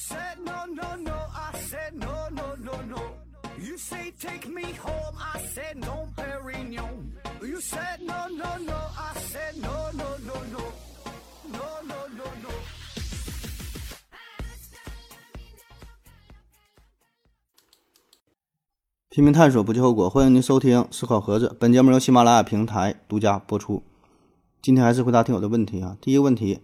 said no, no, no, I said no, no, no, no. You say take me home, I said no, Perignon. You said no, no, no, I said no, no, no, no. No, no, no, no. 拼命探索，不计后果。欢迎您收听《思考盒子》，本节目由喜马拉雅平台独家播出。今天还是回答听友的问题啊。第一个问题，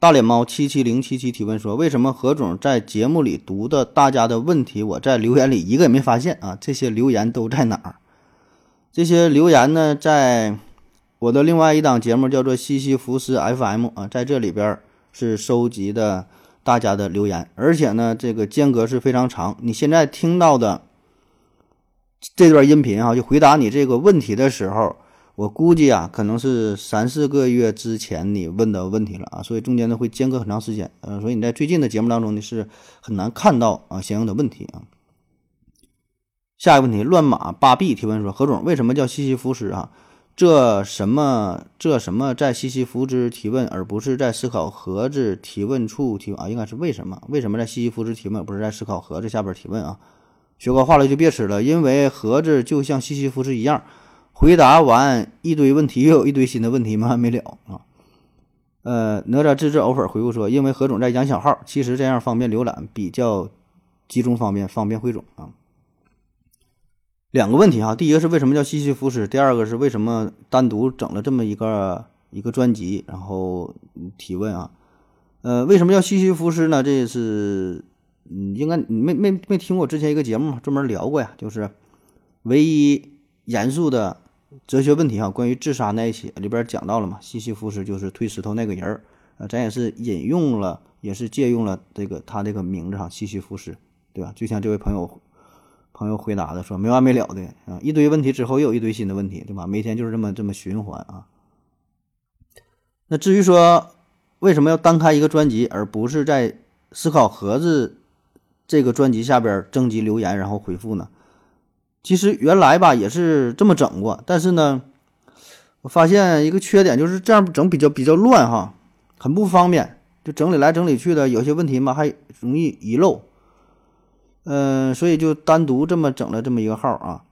大脸猫七七零七七提问说：为什么何总在节目里读的大家的问题，我在留言里一个也没发现啊？这些留言都在哪儿？这些留言呢，在我的另外一档节目叫做《西西弗斯 FM》啊，在这里边是收集的大家的留言，而且呢，这个间隔是非常长。你现在听到的。这段音频啊，就回答你这个问题的时候，我估计啊，可能是三四个月之前你问的问题了啊，所以中间呢会间隔很长时间，呃，所以你在最近的节目当中呢是很难看到啊相应的问题啊。下一个问题，乱马八 B 提问说，何总为什么叫西西弗斯啊？这什么这什么在西西弗斯提问，而不是在思考盒子提问处提问啊？应该是为什么？为什么在西西弗斯提问，不是在思考盒子下边提问啊？学过话了就别吃了，因为盒子就像西西弗斯一样，回答完一堆问题，又有一堆新的问题没完 没了啊。呃，哪吒自制藕粉回复说，因为何总在养小号，其实这样方便浏览，比较集中方便，方便汇总啊。两个问题哈，第一个是为什么叫西西弗斯，第二个是为什么单独整了这么一个一个专辑，然后提问啊。呃，为什么叫西西弗斯呢？这是。嗯，应该你没没没听过之前一个节目专门聊过呀，就是唯一严肃的哲学问题哈，关于自杀那一期里边讲到了嘛，西西弗斯就是推石头那个人儿，呃，咱也是引用了，也是借用了这个他这个名字哈，西西弗斯，对吧？就像这位朋友朋友回答的说，没完没了的啊，一堆问题之后又有一堆新的问题，对吧？每天就是这么这么循环啊。那至于说为什么要单开一个专辑，而不是在思考盒子？这个专辑下边征集留言，然后回复呢？其实原来吧也是这么整过，但是呢，我发现一个缺点，就是这样整比较比较乱哈，很不方便，就整理来整理去的，有些问题嘛还容易遗漏。嗯，所以就单独这么整了这么一个号啊。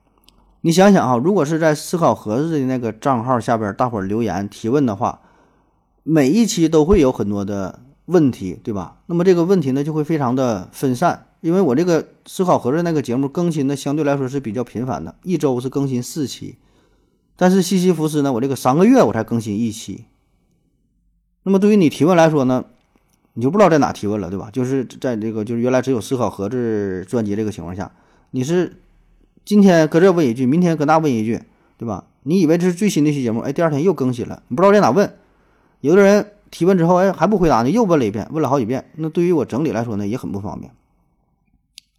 你想想哈，如果是在思考盒子的那个账号下边，大伙留言提问的话，每一期都会有很多的问题，对吧？那么这个问题呢，就会非常的分散。因为我这个思考盒子那个节目更新的相对来说是比较频繁的，一周是更新四期，但是西西弗斯呢，我这个三个月我才更新一期。那么对于你提问来说呢，你就不知道在哪提问了，对吧？就是在这个就是原来只有思考盒子专辑这个情况下，你是今天搁这问一句，明天搁那问一句，对吧？你以为这是最新的一期节目，哎，第二天又更新了，你不知道在哪问。有的人提问之后，哎，还不回答呢，又问了一遍，问了好几遍，那对于我整理来说呢，也很不方便。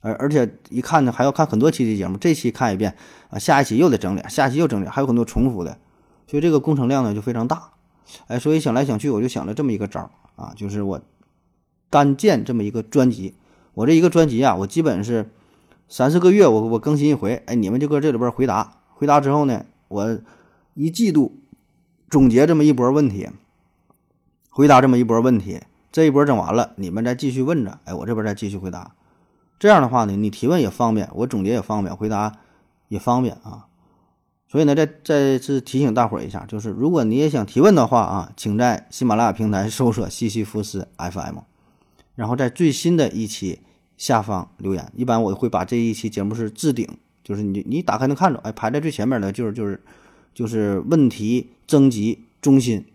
而而且一看呢，还要看很多期的节目，这期看一遍啊，下一期又得整理，下期又整理，还有很多重复的，所以这个工程量呢就非常大。哎，所以想来想去，我就想了这么一个招儿啊，就是我单建这么一个专辑。我这一个专辑啊，我基本是三四个月我我更新一回，哎，你们就搁这里边回答，回答之后呢，我一季度总结这么一波问题，回答这么一波问题，这一波整完了，你们再继续问着，哎，我这边再继续回答。这样的话呢，你提问也方便，我总结也方便，回答也方便啊。所以呢，再再次提醒大伙儿一下，就是如果你也想提问的话啊，请在喜马拉雅平台搜索“西西弗斯 FM”，然后在最新的一期下方留言。一般我会把这一期节目是置顶，就是你你打开能看着，哎，排在最前面的就是就是就是问题征集中心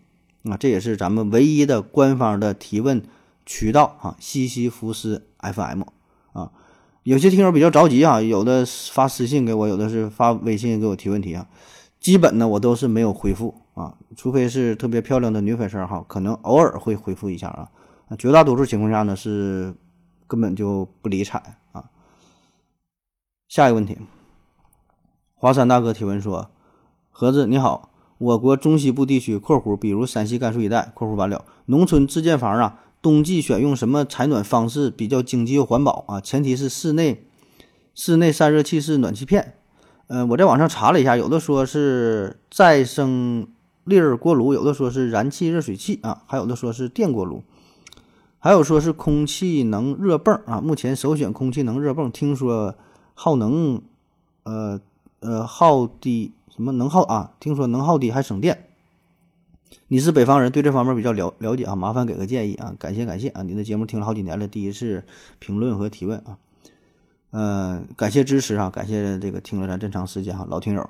啊，这也是咱们唯一的官方的提问渠道啊，西西弗斯 FM。啊，有些听友比较着急啊，有的发私信给我，有的是发微信给我提问题啊。基本呢，我都是没有回复啊，除非是特别漂亮的女粉丝哈，可能偶尔会回复一下啊。绝大多数情况下呢，是根本就不理睬啊。下一个问题，华山大哥提问说：盒子你好，我国中西部地区（括弧比如陕西、甘肃一带）（括弧完了）农村自建房啊。冬季选用什么采暖方式比较经济又环保啊？前提是室内室内散热器是暖气片。嗯，我在网上查了一下，有的说是再生粒儿锅炉，有的说是燃气热水器啊，还有的说是电锅炉。还有说是空气能热泵啊，目前首选空气能热泵，听说耗能，呃呃耗低什么能耗啊？听说能耗低还省电。你是北方人，对这方面比较了了解啊，麻烦给个建议啊，感谢感谢啊！你的节目听了好几年了，第一次评论和提问啊，嗯，感谢支持啊，感谢这个听了咱这长时间哈，老听友。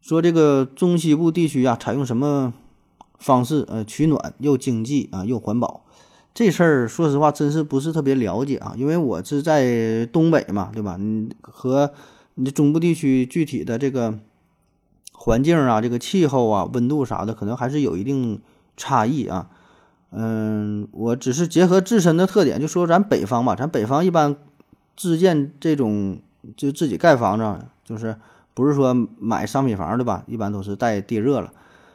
说这个中西部地区啊，采用什么方式呃取暖又经济啊又环保？这事儿说实话真是不是特别了解啊，因为我是在东北嘛，对吧？你和你中部地区具体的这个环境啊、这个气候啊、温度啥的，可能还是有一定差异啊。嗯，我只是结合自身的特点，就说咱北方吧，咱北方一般自建这种就自己盖房子，就是。不是说买商品房对吧？一般都是带地热了，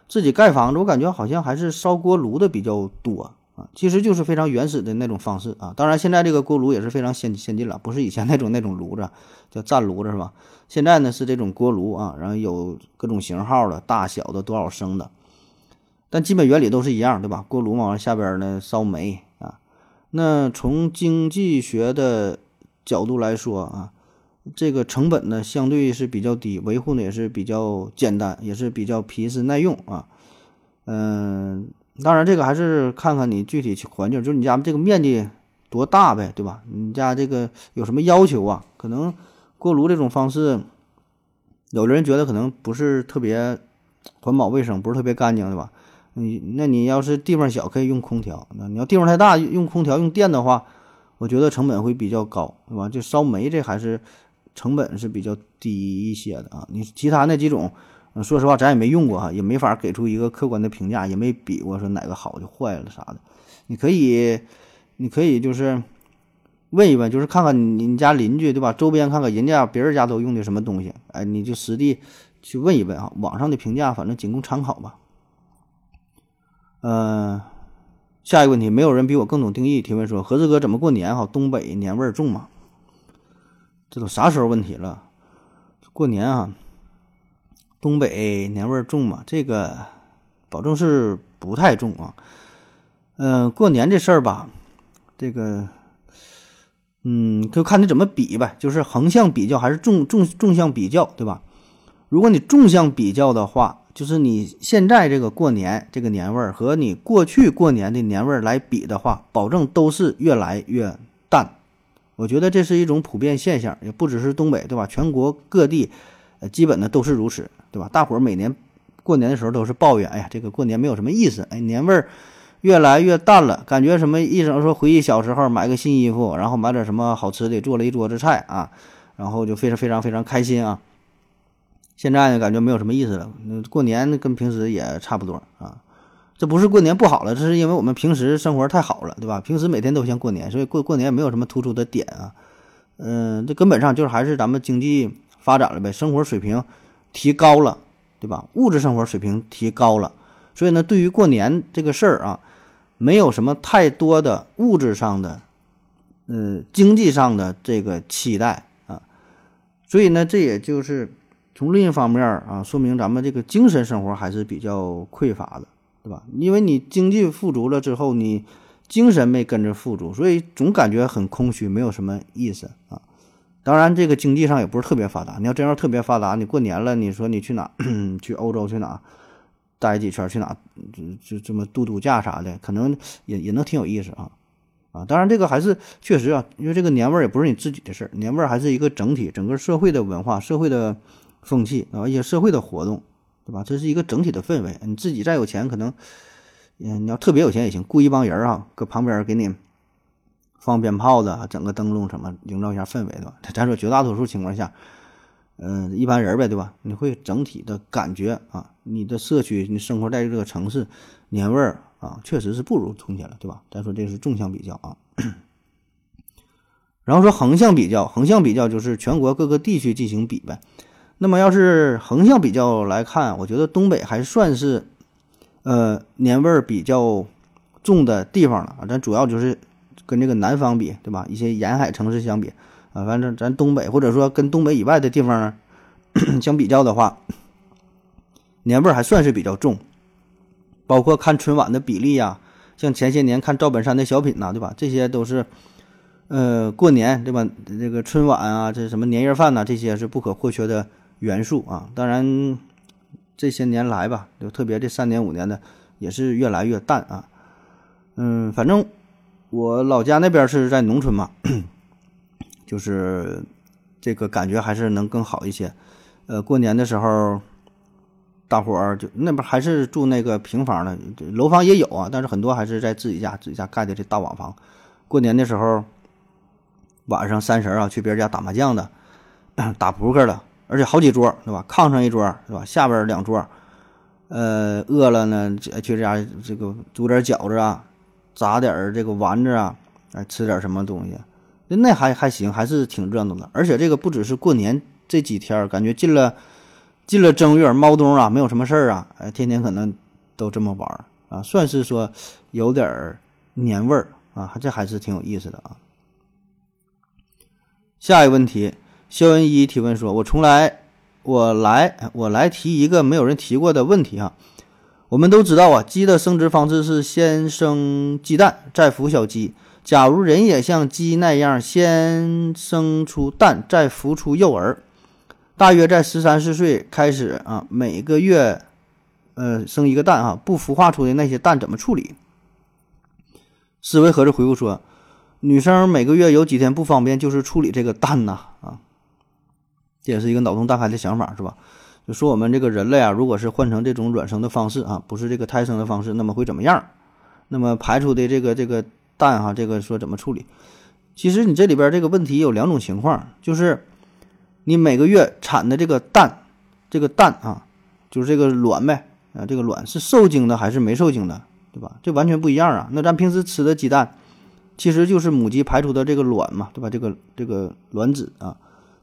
自己盖房子，我感觉好像还是烧锅炉的比较多啊。其实就是非常原始的那种方式啊。当然，现在这个锅炉也是非常先先进了，不是以前那种那种炉子叫站炉子是吧？现在呢是这种锅炉啊，然后有各种型号的、大小的、多少升的，但基本原理都是一样，对吧？锅炉嘛，下边呢烧煤啊。那从经济学的角度来说啊。这个成本呢，相对是比较低，维护呢也是比较简单，也是比较皮实耐用啊。嗯，当然这个还是看看你具体环境，就是你家这个面积多大呗，对吧？你家这个有什么要求啊？可能锅炉这种方式，有的人觉得可能不是特别环保卫生，不是特别干净，对吧？你那你要是地方小，可以用空调；那你要地方太大，用空调用电的话，我觉得成本会比较高，对吧？就烧煤这还是。成本是比较低一些的啊，你其他那几种，嗯说实话咱也没用过哈，也没法给出一个客观的评价，也没比过说哪个好就坏了啥的。你可以，你可以就是问一问，就是看看你你家邻居对吧？周边看看人家别人家都用的什么东西，哎，你就实地去问一问啊。网上的评价反正仅供参考吧。嗯，下一个问题，没有人比我更懂定义。提问说，何志哥怎么过年哈？东北年味儿重吗？这都啥时候问题了？过年啊，东北年味重嘛？这个保证是不太重啊。嗯，过年这事儿吧，这个，嗯，就看你怎么比呗，就是横向比较还是纵纵纵向比较，对吧？如果你纵向比较的话，就是你现在这个过年这个年味儿和你过去过年的年味儿来比的话，保证都是越来越淡。我觉得这是一种普遍现象，也不只是东北，对吧？全国各地，呃，基本的都是如此，对吧？大伙儿每年过年的时候都是抱怨，哎呀，这个过年没有什么意思，哎，年味儿越来越淡了，感觉什么一整说回忆小时候买个新衣服，然后买点什么好吃的，做了一桌子菜啊，然后就非常非常非常开心啊。现在呢，感觉没有什么意思了，那过年跟平时也差不多啊。这不是过年不好了，这是因为我们平时生活太好了，对吧？平时每天都像过年，所以过过年没有什么突出的点啊。嗯，这根本上就是还是咱们经济发展了呗，生活水平提高了，对吧？物质生活水平提高了，所以呢，对于过年这个事儿啊，没有什么太多的物质上的、嗯，经济上的这个期待啊。所以呢，这也就是从另一方面啊，说明咱们这个精神生活还是比较匮乏的。对吧？因为你经济富足了之后，你精神没跟着富足，所以总感觉很空虚，没有什么意思啊。当然，这个经济上也不是特别发达。你要真要特别发达，你过年了，你说你去哪？去欧洲去哪？待几圈？去哪？就就这么度度假啥的，可能也也能挺有意思啊啊！当然，这个还是确实啊，因为这个年味儿也不是你自己的事儿，年味儿还是一个整体，整个社会的文化、社会的风气啊，一些社会的活动。对吧？这是一个整体的氛围。你自己再有钱，可能，嗯，你要特别有钱也行，雇一帮人啊，搁旁边给你放鞭炮的，整个灯笼什么，营造一下氛围，对吧？咱说绝大多数情况下，嗯，一般人呗，对吧？你会整体的感觉啊，你的社区，你生活在这个城市，年味儿啊，确实是不如从前了，对吧？咱说这是纵向比较啊。然后说横向比较，横向比较就是全国各个地区进行比呗。那么，要是横向比较来看，我觉得东北还算是，呃，年味儿比较重的地方了啊。咱主要就是跟这个南方比，对吧？一些沿海城市相比啊，反正咱东北或者说跟东北以外的地方 相比较的话，年味儿还算是比较重。包括看春晚的比例呀，像前些年看赵本山的小品呐，对吧？这些都是，呃，过年对吧？这个春晚啊，这什么年夜饭呐，这些是不可或缺的元素啊。当然，这些年来吧，就特别这三年五年的，也是越来越淡啊。嗯，反正我老家那边是在农村嘛，就是这个感觉还是能更好一些。呃，过年的时候。大伙儿就那边还是住那个平房的，楼房也有啊，但是很多还是在自己家自己家盖的这大瓦房。过年的时候，晚上三十啊，去别人家打麻将的，打扑克的，而且好几桌，对吧？炕上一桌，对吧？下边两桌。呃，饿了呢，去这家这个煮点饺子啊，炸点儿这个丸子啊，哎，吃点什么东西，那还还行，还是挺热闹的。而且这个不只是过年这几天，感觉进了。进了正月，猫冬啊，没有什么事儿啊，哎，天天可能都这么玩儿啊，算是说有点儿年味儿啊，这还是挺有意思的啊。下一个问题，肖恩一提问说：“我从来，我来，我来提一个没有人提过的问题哈。我们都知道啊，鸡的生殖方式是先生鸡蛋，再孵小鸡。假如人也像鸡那样，先生出蛋，再孵出幼儿。”大约在十三四岁开始啊，每个月，呃，生一个蛋啊，不孵化出的那些蛋怎么处理？思维盒子回复说：女生每个月有几天不方便，就是处理这个蛋呐啊，这也是一个脑洞大开的想法是吧？就说我们这个人类啊，如果是换成这种卵生的方式啊，不是这个胎生的方式，那么会怎么样？那么排出的这个这个蛋哈，这个说怎么处理？其实你这里边这个问题有两种情况，就是。你每个月产的这个蛋，这个蛋啊，就是这个卵呗啊，这个卵是受精的还是没受精的，对吧？这完全不一样啊。那咱平时吃的鸡蛋，其实就是母鸡排出的这个卵嘛，对吧？这个这个卵子啊，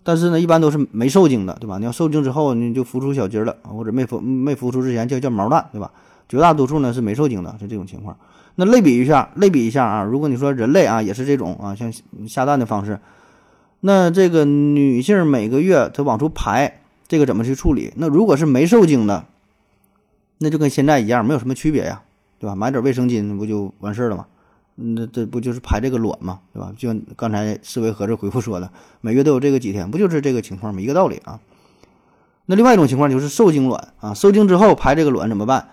但是呢，一般都是没受精的，对吧？你要受精之后，你就孵出小鸡了，或者没孵没孵出之前叫叫毛蛋，对吧？绝大多数呢是没受精的，是这种情况。那类比一下，类比一下啊，如果你说人类啊，也是这种啊，像下蛋的方式。那这个女性每个月她往出排，这个怎么去处理？那如果是没受精的，那就跟现在一样，没有什么区别呀，对吧？买点卫生巾不就完事了吗？那这不就是排这个卵嘛？对吧？就刚才思维盒子回复说的，每月都有这个几天，不就是这个情况吗？一个道理啊。那另外一种情况就是受精卵啊，受精之后排这个卵怎么办？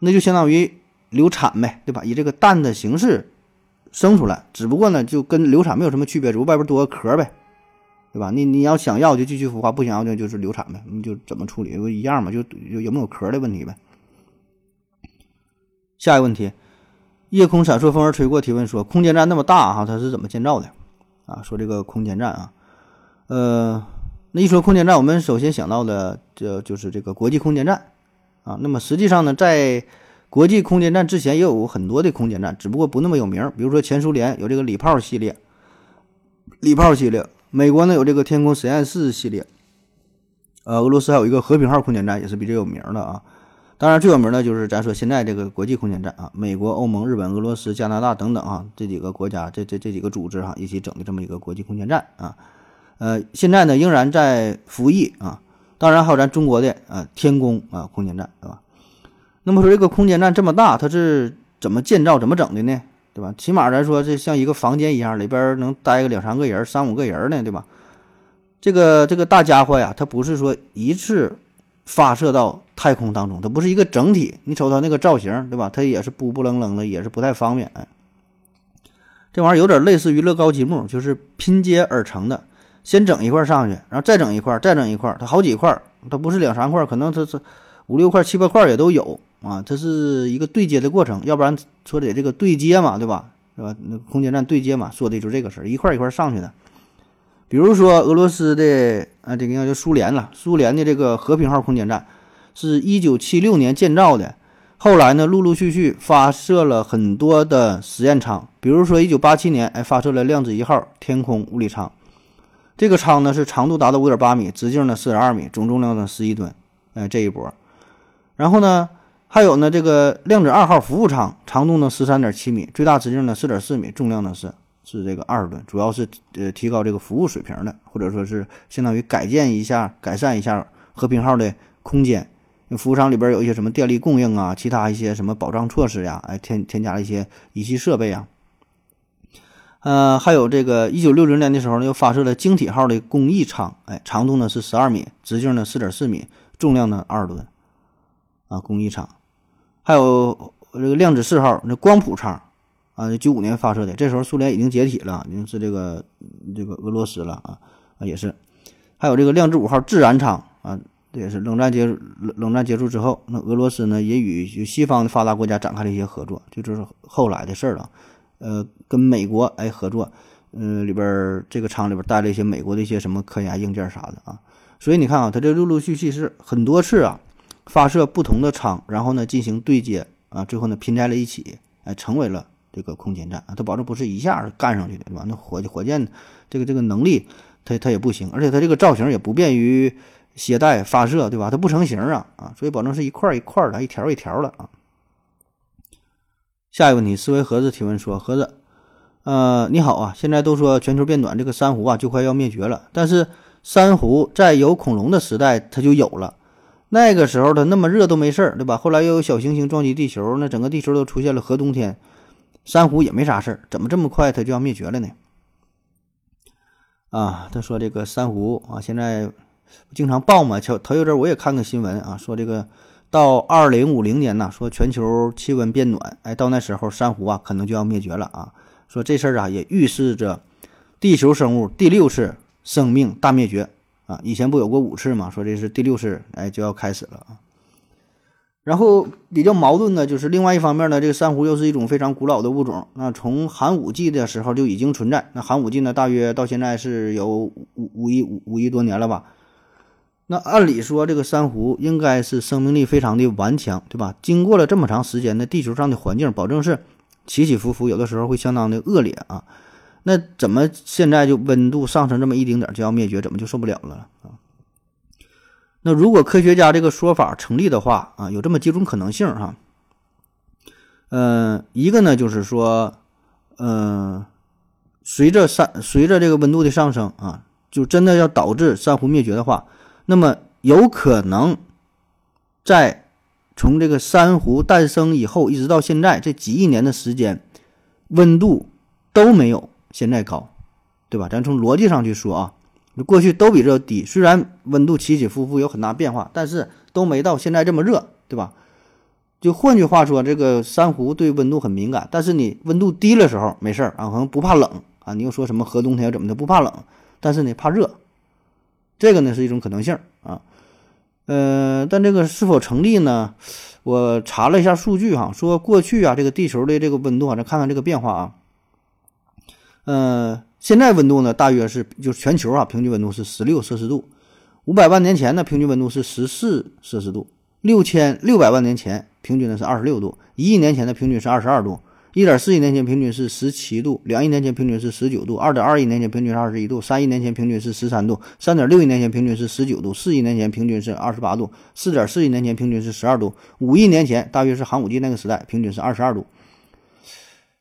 那就相当于流产呗，对吧？以这个蛋的形式生出来，只不过呢，就跟流产没有什么区别，只不过外边多个壳呗。对吧？你你要想要就继续孵化，不想要就就是流产呗，你就怎么处理不一样嘛？就有有没有壳的问题呗。下一个问题，夜空闪烁，风儿吹过，提问说：空间站那么大哈，它是怎么建造的？啊，说这个空间站啊，呃，那一说空间站，我们首先想到的就就是这个国际空间站啊。那么实际上呢，在国际空间站之前也有很多的空间站，只不过不那么有名。比如说前苏联有这个礼炮系列，礼炮系列。美国呢有这个天空实验室系列，呃，俄罗斯还有一个和平号空间站也是比较有名的啊。当然最有名的就是咱说现在这个国际空间站啊，美国、欧盟、日本、俄罗斯、加拿大等等啊这几个国家这这这几个组织哈一起整的这么一个国际空间站啊。呃，现在呢仍然在服役啊。当然还有咱中国的啊天宫啊空间站对吧？那么说这个空间站这么大，它是怎么建造、怎么整的呢？对吧？起码咱说这像一个房间一样，里边能待个两三个人、三五个人呢，对吧？这个这个大家伙呀，它不是说一次发射到太空当中，它不是一个整体。你瞅它那个造型，对吧？它也是不不愣愣的，也是不太方便。这玩意儿有点类似于乐高积木，就是拼接而成的。先整一块上去，然后再整一块，再整一块，它好几块，它不是两三块，可能它是五六块、七八块也都有。啊，这是一个对接的过程，要不然说得这个对接嘛，对吧？是吧？那空间站对接嘛，说的就这个事儿，一块一块上去的。比如说俄罗斯的啊，这个叫苏联了，苏联的这个和平号空间站是一九七六年建造的，后来呢，陆陆续续发射了很多的实验舱，比如说一九八七年，哎，发射了量子一号天空物理舱，这个舱呢是长度达到五点八米，直径呢四点二米，总重量呢十一吨，哎，这一波，然后呢？还有呢，这个量子二号服务舱长度呢十三点七米，最大直径呢四点四米，重量呢是是这个二十吨，主要是呃提高这个服务水平的，或者说是相当于改建一下、改善一下和平号的空间，服务商里边有一些什么电力供应啊，其他一些什么保障措施呀，哎，添添加了一些仪器设备啊。呃，还有这个一九六零年的时候呢，又发射了晶体号的工艺舱，哎，长度呢是十二米，直径呢四点四米，重量呢二吨，啊，工艺舱。还有这个量子四号那光谱舱，啊，九五年发射的，这时候苏联已经解体了，已经是这个这个俄罗斯了啊，啊也是。还有这个量子五号自燃舱啊。这也是冷战结冷冷战结束之后，那俄罗斯呢也与西方的发达国家展开了一些合作，这就是后来的事儿了。呃，跟美国哎合作，嗯，里边这个厂里边带了一些美国的一些什么科研硬件啥的啊。所以你看啊，它这陆陆续续是很多次啊，发射不同的舱，然后呢进行对接啊，最后呢拼在了一起，哎，成为了这个空间站啊。它保证不是一下干上去的，对吧？那火火箭这个这个能力，它它也不行，而且它这个造型也不便于。携带发射，对吧？它不成形啊啊，所以保证是一块一块的，一条一条的啊。下一个问题，思维盒子提问说：盒子，呃，你好啊，现在都说全球变暖，这个珊瑚啊就快要灭绝了。但是珊瑚在有恐龙的时代它就有了，那个时候它那么热都没事儿，对吧？后来又有小行星撞击地球，那整个地球都出现了核冬天，珊瑚也没啥事儿，怎么这么快它就要灭绝了呢？啊，他说这个珊瑚啊，现在。经常报嘛，头头一阵我也看个新闻啊，说这个到二零五零年呢，说全球气温变暖，哎，到那时候珊瑚啊可能就要灭绝了啊。说这事儿啊也预示着地球生物第六次生命大灭绝啊。以前不有过五次嘛？说这是第六次，哎，就要开始了啊。然后比较矛盾的就是另外一方面呢，这个珊瑚又是一种非常古老的物种，那从寒武纪的时候就已经存在。那寒武纪呢，大约到现在是有五五亿五五亿多年了吧？那按理说，这个珊瑚应该是生命力非常的顽强，对吧？经过了这么长时间的地球上的环境，保证是起起伏伏，有的时候会相当的恶劣啊。那怎么现在就温度上升这么一丁点就要灭绝？怎么就受不了了啊？那如果科学家这个说法成立的话啊，有这么几种可能性哈。嗯，一个呢就是说，嗯，随着珊随着这个温度的上升啊，就真的要导致珊瑚灭绝的话。那么有可能，在从这个珊瑚诞生以后，一直到现在这几亿年的时间，温度都没有现在高，对吧？咱从逻辑上去说啊，过去都比这低。虽然温度起起伏伏有很大变化，但是都没到现在这么热，对吧？就换句话说，这个珊瑚对温度很敏感，但是你温度低的时候没事儿啊，可能不怕冷啊。你又说什么核冬天怎么的不怕冷，但是呢怕热。这个呢是一种可能性啊，呃，但这个是否成立呢？我查了一下数据哈，说过去啊，这个地球的这个温度啊，咱看看这个变化啊，呃，现在温度呢大约是就是全球啊平均温度是十六摄氏度，五百万年前呢平均温度是十四摄氏度，六千六百万年前平均呢是二十六度，一亿年前的平均是二十二度。一点四亿年前平均是十七度，两亿年前平均是十九度，二点二亿年前平均是二十一度，三亿年前平均是十三度，三点六亿年前平均是十九度，四亿年前平均是二十八度，四点四亿年前平均是十二度，五亿年前大约是寒武纪那个时代，平均是二十二度。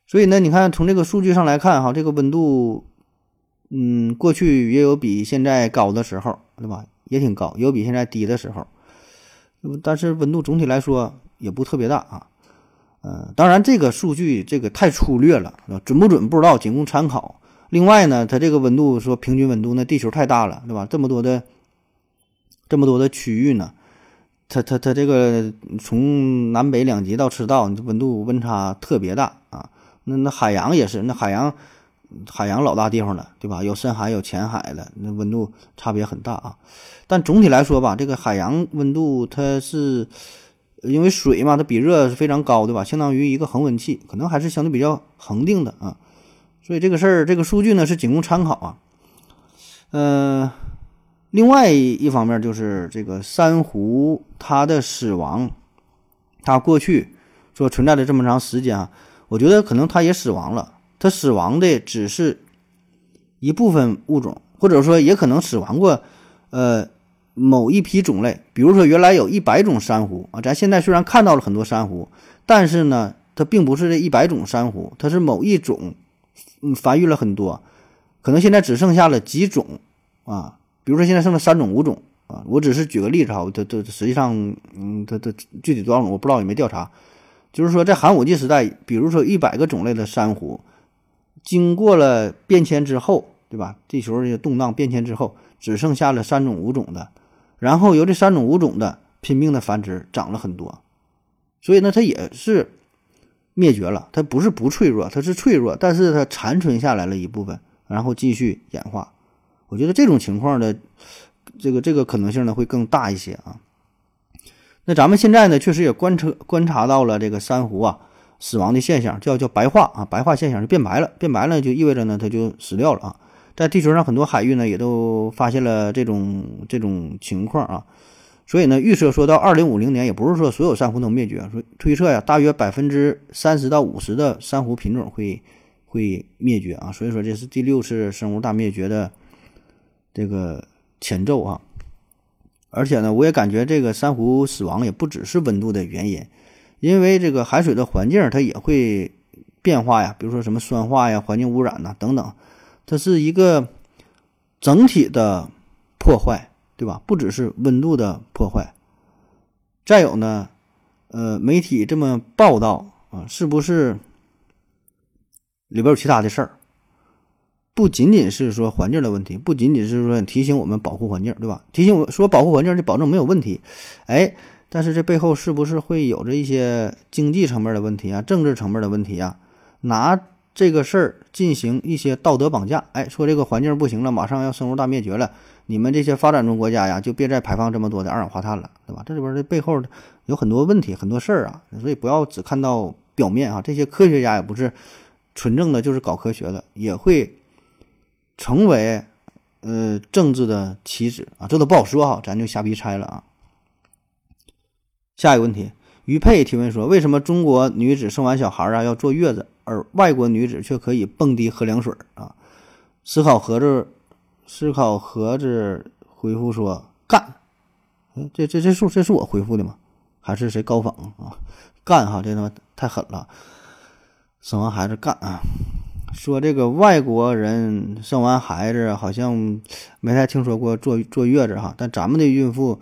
所以呢，你看从这个数据上来看，哈，这个温度，嗯，过去也有比现在高的时候，对吧？也挺高，有比现在低的时候，但是温度总体来说也不特别大啊。呃，当然，这个数据这个太粗略了，准不准不知道，仅供参考。另外呢，它这个温度说平均温度，那地球太大了，对吧？这么多的这么多的区域呢，它它它这个从南北两极到赤道，温度温差特别大啊。那那海洋也是，那海洋海洋老大地方了，对吧？有深海有浅海的，那温度差别很大啊。但总体来说吧，这个海洋温度它是。因为水嘛，它比热是非常高，对吧？相当于一个恒温器，可能还是相对比较恒定的啊。所以这个事儿，这个数据呢是仅供参考啊。呃，另外一方面就是这个珊瑚它的死亡，它过去说存在了这么长时间啊，我觉得可能它也死亡了。它死亡的只是一部分物种，或者说也可能死亡过，呃。某一批种类，比如说原来有一百种珊瑚啊，咱现在虽然看到了很多珊瑚，但是呢，它并不是这一百种珊瑚，它是某一种，嗯，繁育了很多，可能现在只剩下了几种啊，比如说现在剩了三种五种啊。我只是举个例子哈，它它实际上，嗯，它它具体多少种我不知道，也没调查。就是说，在寒武纪时代，比如说一百个种类的珊瑚，经过了变迁之后，对吧？地球这些动荡变迁之后，只剩下了三种五种的，然后由这三种物种的拼命的繁殖，长了很多，所以呢，它也是灭绝了。它不是不脆弱，它是脆弱，但是它残存下来了一部分，然后继续演化。我觉得这种情况的这个这个可能性呢会更大一些啊。那咱们现在呢，确实也观测观察到了这个珊瑚啊死亡的现象，叫叫白化啊，白化现象就变白了，变白了就意味着呢它就死掉了啊。在地球上很多海域呢也都发现了这种这种情况啊，所以呢预测说到二零五零年，也不是说所有珊瑚都灭绝，说推测呀，大约百分之三十到五十的珊瑚品种会会灭绝啊。所以说这是第六次生物大灭绝的这个前奏啊。而且呢，我也感觉这个珊瑚死亡也不只是温度的原因，因为这个海水的环境它也会变化呀，比如说什么酸化呀、环境污染呐等等，它是一个整体的破坏，对吧？不只是温度的破坏。再有呢，呃，媒体这么报道啊，是不是里边有其他的事儿？不仅仅是说环境的问题，不仅仅是说提醒我们保护环境，对吧？提醒我说保护环境就保证没有问题，哎，但是这背后是不是会有着一些经济层面的问题啊，政治层面的问题啊？拿这个事儿进行一些道德绑架，哎，说这个环境不行了，马上要生物大灭绝了，你们这些发展中国家呀，就别再排放这么多的二氧化碳了，对吧？这里边的背后有很多问题，很多事儿啊，所以不要只看到表面啊。这些科学家也不是纯正的就是搞科学的，也会。成为，呃，政治的棋子啊，这都不好说哈，咱就瞎逼猜了啊。下一个问题，于佩提问说，为什么中国女子生完小孩啊要坐月子，而外国女子却可以蹦迪喝凉水啊？思考盒子，思考盒子回复说干。哎，这这这是这是我回复的吗？还是谁高仿啊？干哈，这他妈太狠了，生完孩子干啊！说这个外国人生完孩子好像没太听说过坐坐月子哈，但咱们的孕妇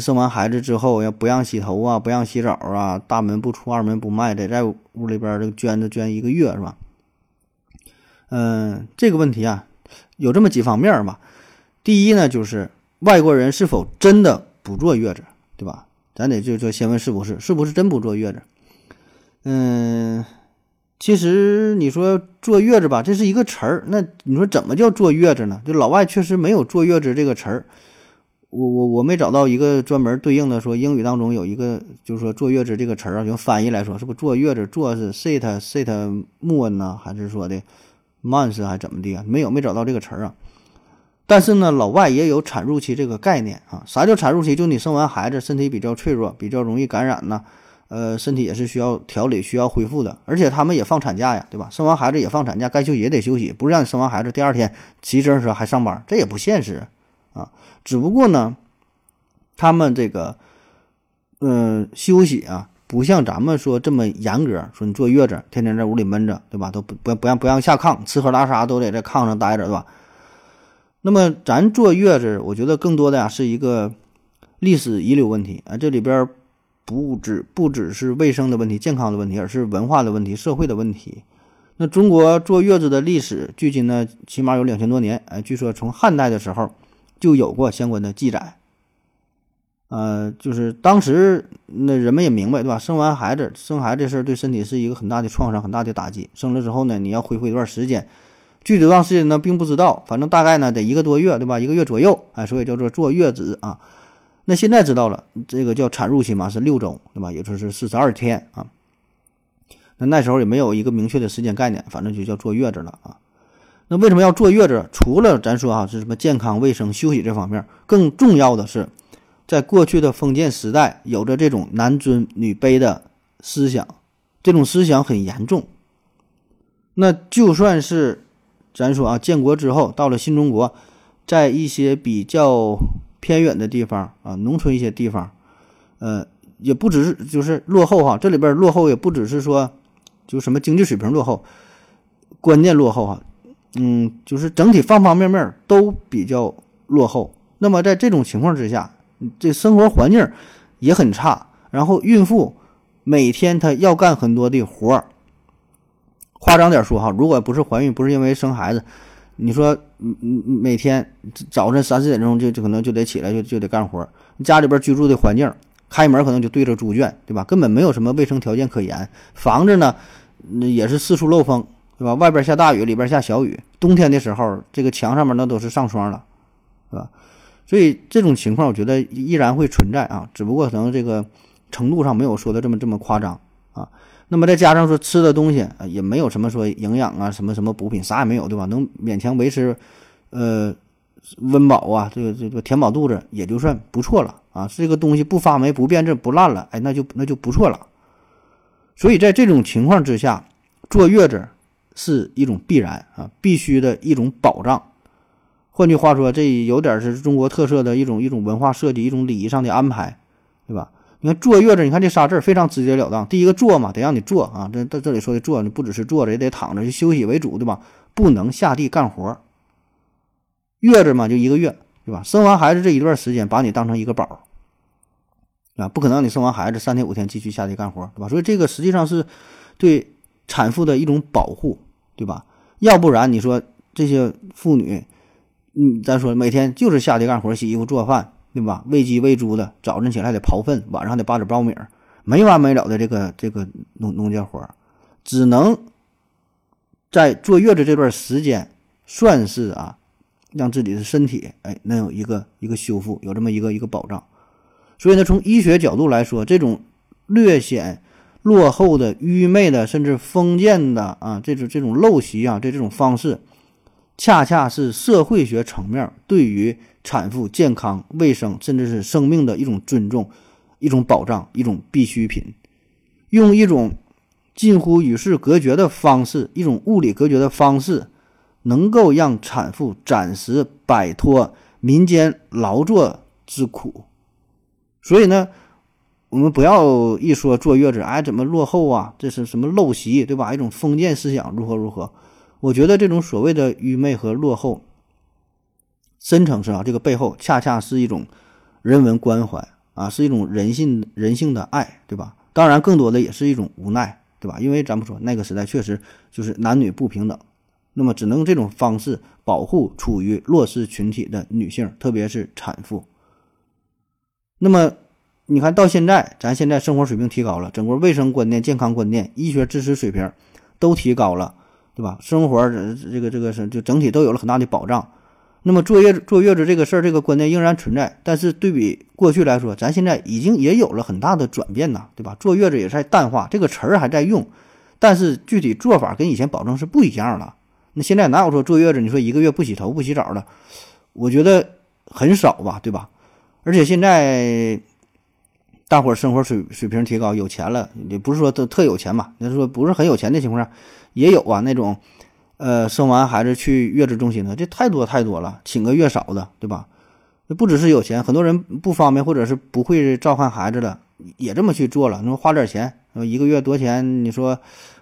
生完孩子之后要不让洗头啊，不让洗澡啊，大门不出二门不迈，得在屋里边这个捐着捐一个月是吧？嗯，这个问题啊有这么几方面吧。第一呢，就是外国人是否真的不坐月子，对吧？咱得就说先问是不是，是不是真不坐月子？嗯。其实你说坐月子吧，这是一个词儿。那你说怎么叫坐月子呢？就老外确实没有坐月子这个词儿。我我我没找到一个专门对应的，说英语当中有一个，就是说坐月子这个词儿啊，用翻译来说，是不坐月子坐是 sit sit moon 呢，还是说的 month 还怎么的啊？没有，没找到这个词儿啊。但是呢，老外也有产褥期这个概念啊。啥叫产褥期？就你生完孩子，身体比较脆弱，比较容易感染呢。呃，身体也是需要调理、需要恢复的，而且他们也放产假呀，对吧？生完孩子也放产假，该休息也得休息，不是让你生完孩子第二天骑自行车还上班，这也不现实啊。只不过呢，他们这个，嗯，休息啊，不像咱们说这么严格，说你坐月子，天天在屋里闷着，对吧？都不不不让不让下炕，吃喝拉撒都得在炕上待着，对吧？那么咱坐月子，我觉得更多的呀是一个历史遗留问题啊，这里边。不只不只是卫生的问题、健康的问题，而是文化的问题、社会的问题。那中国坐月子的历史，距今呢起码有两千多年。哎，据说从汉代的时候就有过相关的记载。呃，就是当时那人们也明白，对吧？生完孩子，生孩子这事儿对身体是一个很大的创伤、很大的打击。生了之后呢，你要恢复一段时间，具体多长时间呢，并不知道。反正大概呢得一个多月，对吧？一个月左右。哎，所以叫做坐月子啊。那现在知道了，这个叫产褥期嘛，是六周，对吧？也就是四十二天啊。那那时候也没有一个明确的时间概念，反正就叫坐月子了啊。那为什么要坐月子？除了咱说啊是什么健康、卫生、休息这方面，更重要的是，在过去的封建时代，有着这种男尊女卑的思想，这种思想很严重。那就算是咱说啊，建国之后到了新中国，在一些比较。偏远的地方啊，农村一些地方，呃，也不只是就是落后哈。这里边落后也不只是说，就什么经济水平落后，观念落后哈。嗯，就是整体方方面面都比较落后。那么在这种情况之下，这生活环境也很差，然后孕妇每天她要干很多的活儿。夸张点说哈，如果不是怀孕，不是因为生孩子，你说，嗯嗯，每天早晨三四点钟就就可能就得起来，就就得干活。家里边居住的环境，开门可能就对着猪圈，对吧？根本没有什么卫生条件可言。房子呢，也是四处漏风，对吧？外边下大雨，里边下小雨。冬天的时候，这个墙上面那都是上霜了，是吧？所以这种情况，我觉得依然会存在啊，只不过可能这个程度上没有说的这么这么夸张啊。那么再加上说吃的东西，也没有什么说营养啊，什么什么补品，啥也没有，对吧？能勉强维持，呃，温饱啊，这个这个填饱肚子也就算不错了啊。这个东西不发霉、不变质、不烂了，哎，那就那就不错了。所以在这种情况之下，坐月子是一种必然啊，必须的一种保障。换句话说，这有点是中国特色的一种一种文化设计，一种礼仪上的安排，对吧？你看坐月子，你看这仨字非常直截了当。第一个坐嘛，得让你坐啊。这这这里说的坐，你不只是坐着，也得躺着就休息为主，对吧？不能下地干活。月子嘛，就一个月，对吧？生完孩子这一段时间，把你当成一个宝啊，不可能让你生完孩子三天五天继续下地干活，对吧？所以这个实际上是对产妇的一种保护，对吧？要不然你说这些妇女，嗯，咱说每天就是下地干活、洗衣服、做饭。对吧？喂鸡喂猪的，早晨起来得刨粪，晚上得扒点苞米，没完没了的这个这个农农家活只能在坐月子这段时间算是啊，让自己的身体哎能有一个一个修复，有这么一个一个保障。所以呢，从医学角度来说，这种略显落后的、愚昧的，甚至封建的啊，这种这种陋习啊，这这种方式，恰恰是社会学层面对于。产妇健康、卫生，甚至是生命的一种尊重、一种保障、一种必需品，用一种近乎与世隔绝的方式，一种物理隔绝的方式，能够让产妇暂时摆脱民间劳作之苦。所以呢，我们不要一说坐月子，哎，怎么落后啊？这是什么陋习，对吧？一种封建思想，如何如何？我觉得这种所谓的愚昧和落后。深层次啊，这个背后恰恰是一种人文关怀啊，是一种人性人性的爱，对吧？当然，更多的也是一种无奈，对吧？因为咱们说那个时代确实就是男女不平等，那么只能这种方式保护处于弱势群体的女性，特别是产妇。那么你看到现在，咱现在生活水平提高了，整个卫生观念、健康观念、医学知识水平都提高了，对吧？生活这个这个是就整体都有了很大的保障。那么坐月坐月子这个事儿，这个观念仍然存在，但是对比过去来说，咱现在已经也有了很大的转变呐，对吧？坐月子也在淡化，这个词儿还在用，但是具体做法跟以前保证是不一样了。那现在哪有说坐月子，你说一个月不洗头不洗澡的？我觉得很少吧，对吧？而且现在大伙儿生活水水平提高，有钱了，也不是说都特有钱吧？那说不是很有钱的情况下，也有啊那种。呃，生完孩子去月子中心的，这太多太多了，请个月嫂的，对吧？不只是有钱，很多人不方便或者是不会照看孩子的，也这么去做了。你说花点钱，一个月多钱？你说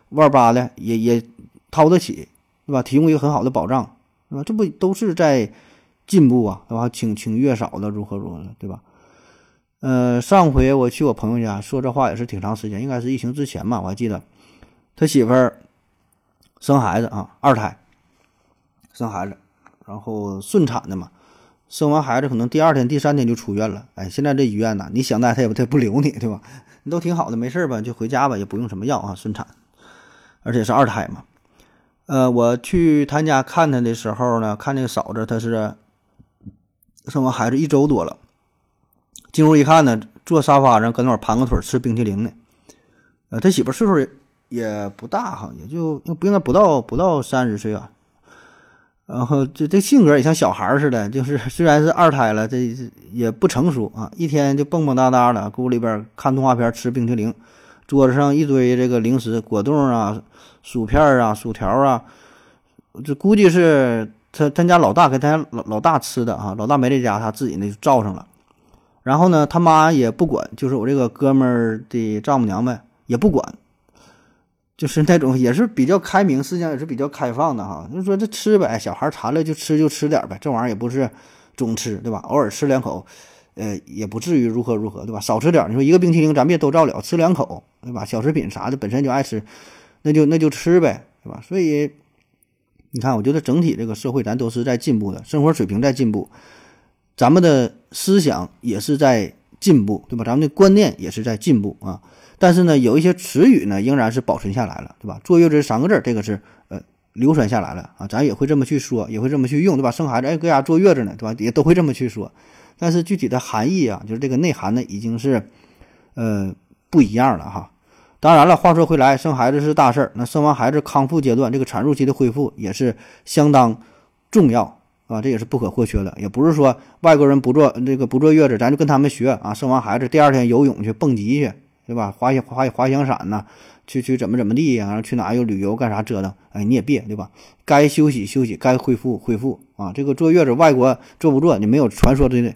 万八的也也掏得起，对吧？提供一个很好的保障，对吧？这不都是在进步啊，对吧？请请月嫂的如何如何，对吧？呃，上回我去我朋友家说这话也是挺长时间，应该是疫情之前吧，我还记得他媳妇儿。生孩子啊，二胎，生孩子，然后顺产的嘛，生完孩子可能第二天、第三天就出院了。哎，现在这医院呢，你想带他也不他不留你，对吧？你都挺好的，没事吧，就回家吧，也不用什么药啊，顺产，而且是二胎嘛。呃，我去他家看他的时候呢，看那个嫂子，她是生完孩子一周多了，进屋一看呢，坐沙发上搁那儿盘个腿吃冰淇淋呢。呃，他媳妇岁数也。不大哈，也就不应该不到不到三十岁啊。然后这这性格也像小孩似的，就是虽然是二胎了，这也不成熟啊。一天就蹦蹦哒哒的，屋里边看动画片，吃冰淇淋，桌子上一堆这个零食、果冻啊、薯片啊、薯条啊。这估计是他他家老大给他家老老大吃的啊，老大没在家，他自己那就照上了。然后呢，他妈也不管，就是我这个哥们儿的丈母娘们也不管。就是那种也是比较开明，思想也是比较开放的哈。就说这吃呗，小孩馋了就吃就吃点呗，这玩意儿也不是总吃，对吧？偶尔吃两口，呃，也不至于如何如何，对吧？少吃点，你说一个冰淇淋咱别都照了，吃两口，对吧？小食品啥的本身就爱吃，那就那就吃呗，对吧？所以你看，我觉得整体这个社会咱都是在进步的，生活水平在进步，咱们的思想也是在进步，对吧？咱们的观念也是在进步啊。但是呢，有一些词语呢，仍然是保存下来了，对吧？坐月子三个字，这个是呃流传下来了啊，咱也会这么去说，也会这么去用，对吧？生孩子，哎，搁家坐月子呢，对吧？也都会这么去说。但是具体的含义啊，就是这个内涵呢，已经是呃不一样了哈。当然了，话说回来，生孩子是大事儿，那生完孩子康复阶段，这个产褥期的恢复也是相当重要啊，这也是不可或缺的。也不是说外国人不坐这个不坐月子，咱就跟他们学啊，生完孩子第二天游泳去、蹦极去，对吧？滑滑滑翔伞呐，去去怎么怎么地呀？然后去哪又旅游干啥折腾？哎，你也别对吧？该休息休息，该恢复恢复啊。这个坐月子，外国坐不坐？你没有传说的。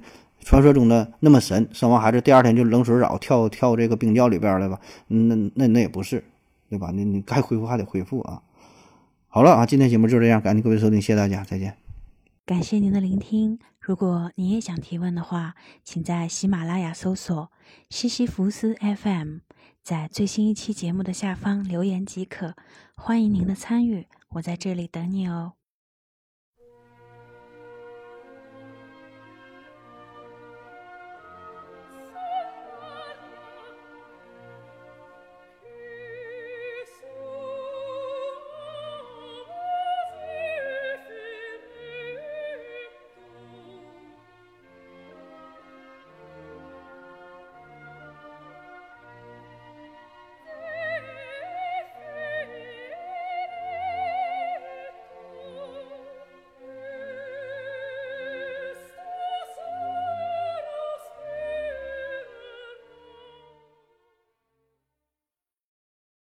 传说中的那么神，生完孩子第二天就冷水澡跳跳这个冰窖里边了吧？那那那也不是，对吧？你你该恢复还得恢复啊。好了啊，今天节目就这样，感谢各位收听，谢谢大家，再见。感谢您的聆听。如果您也想提问的话，请在喜马拉雅搜索西西弗斯 FM，在最新一期节目的下方留言即可。欢迎您的参与，我在这里等你哦。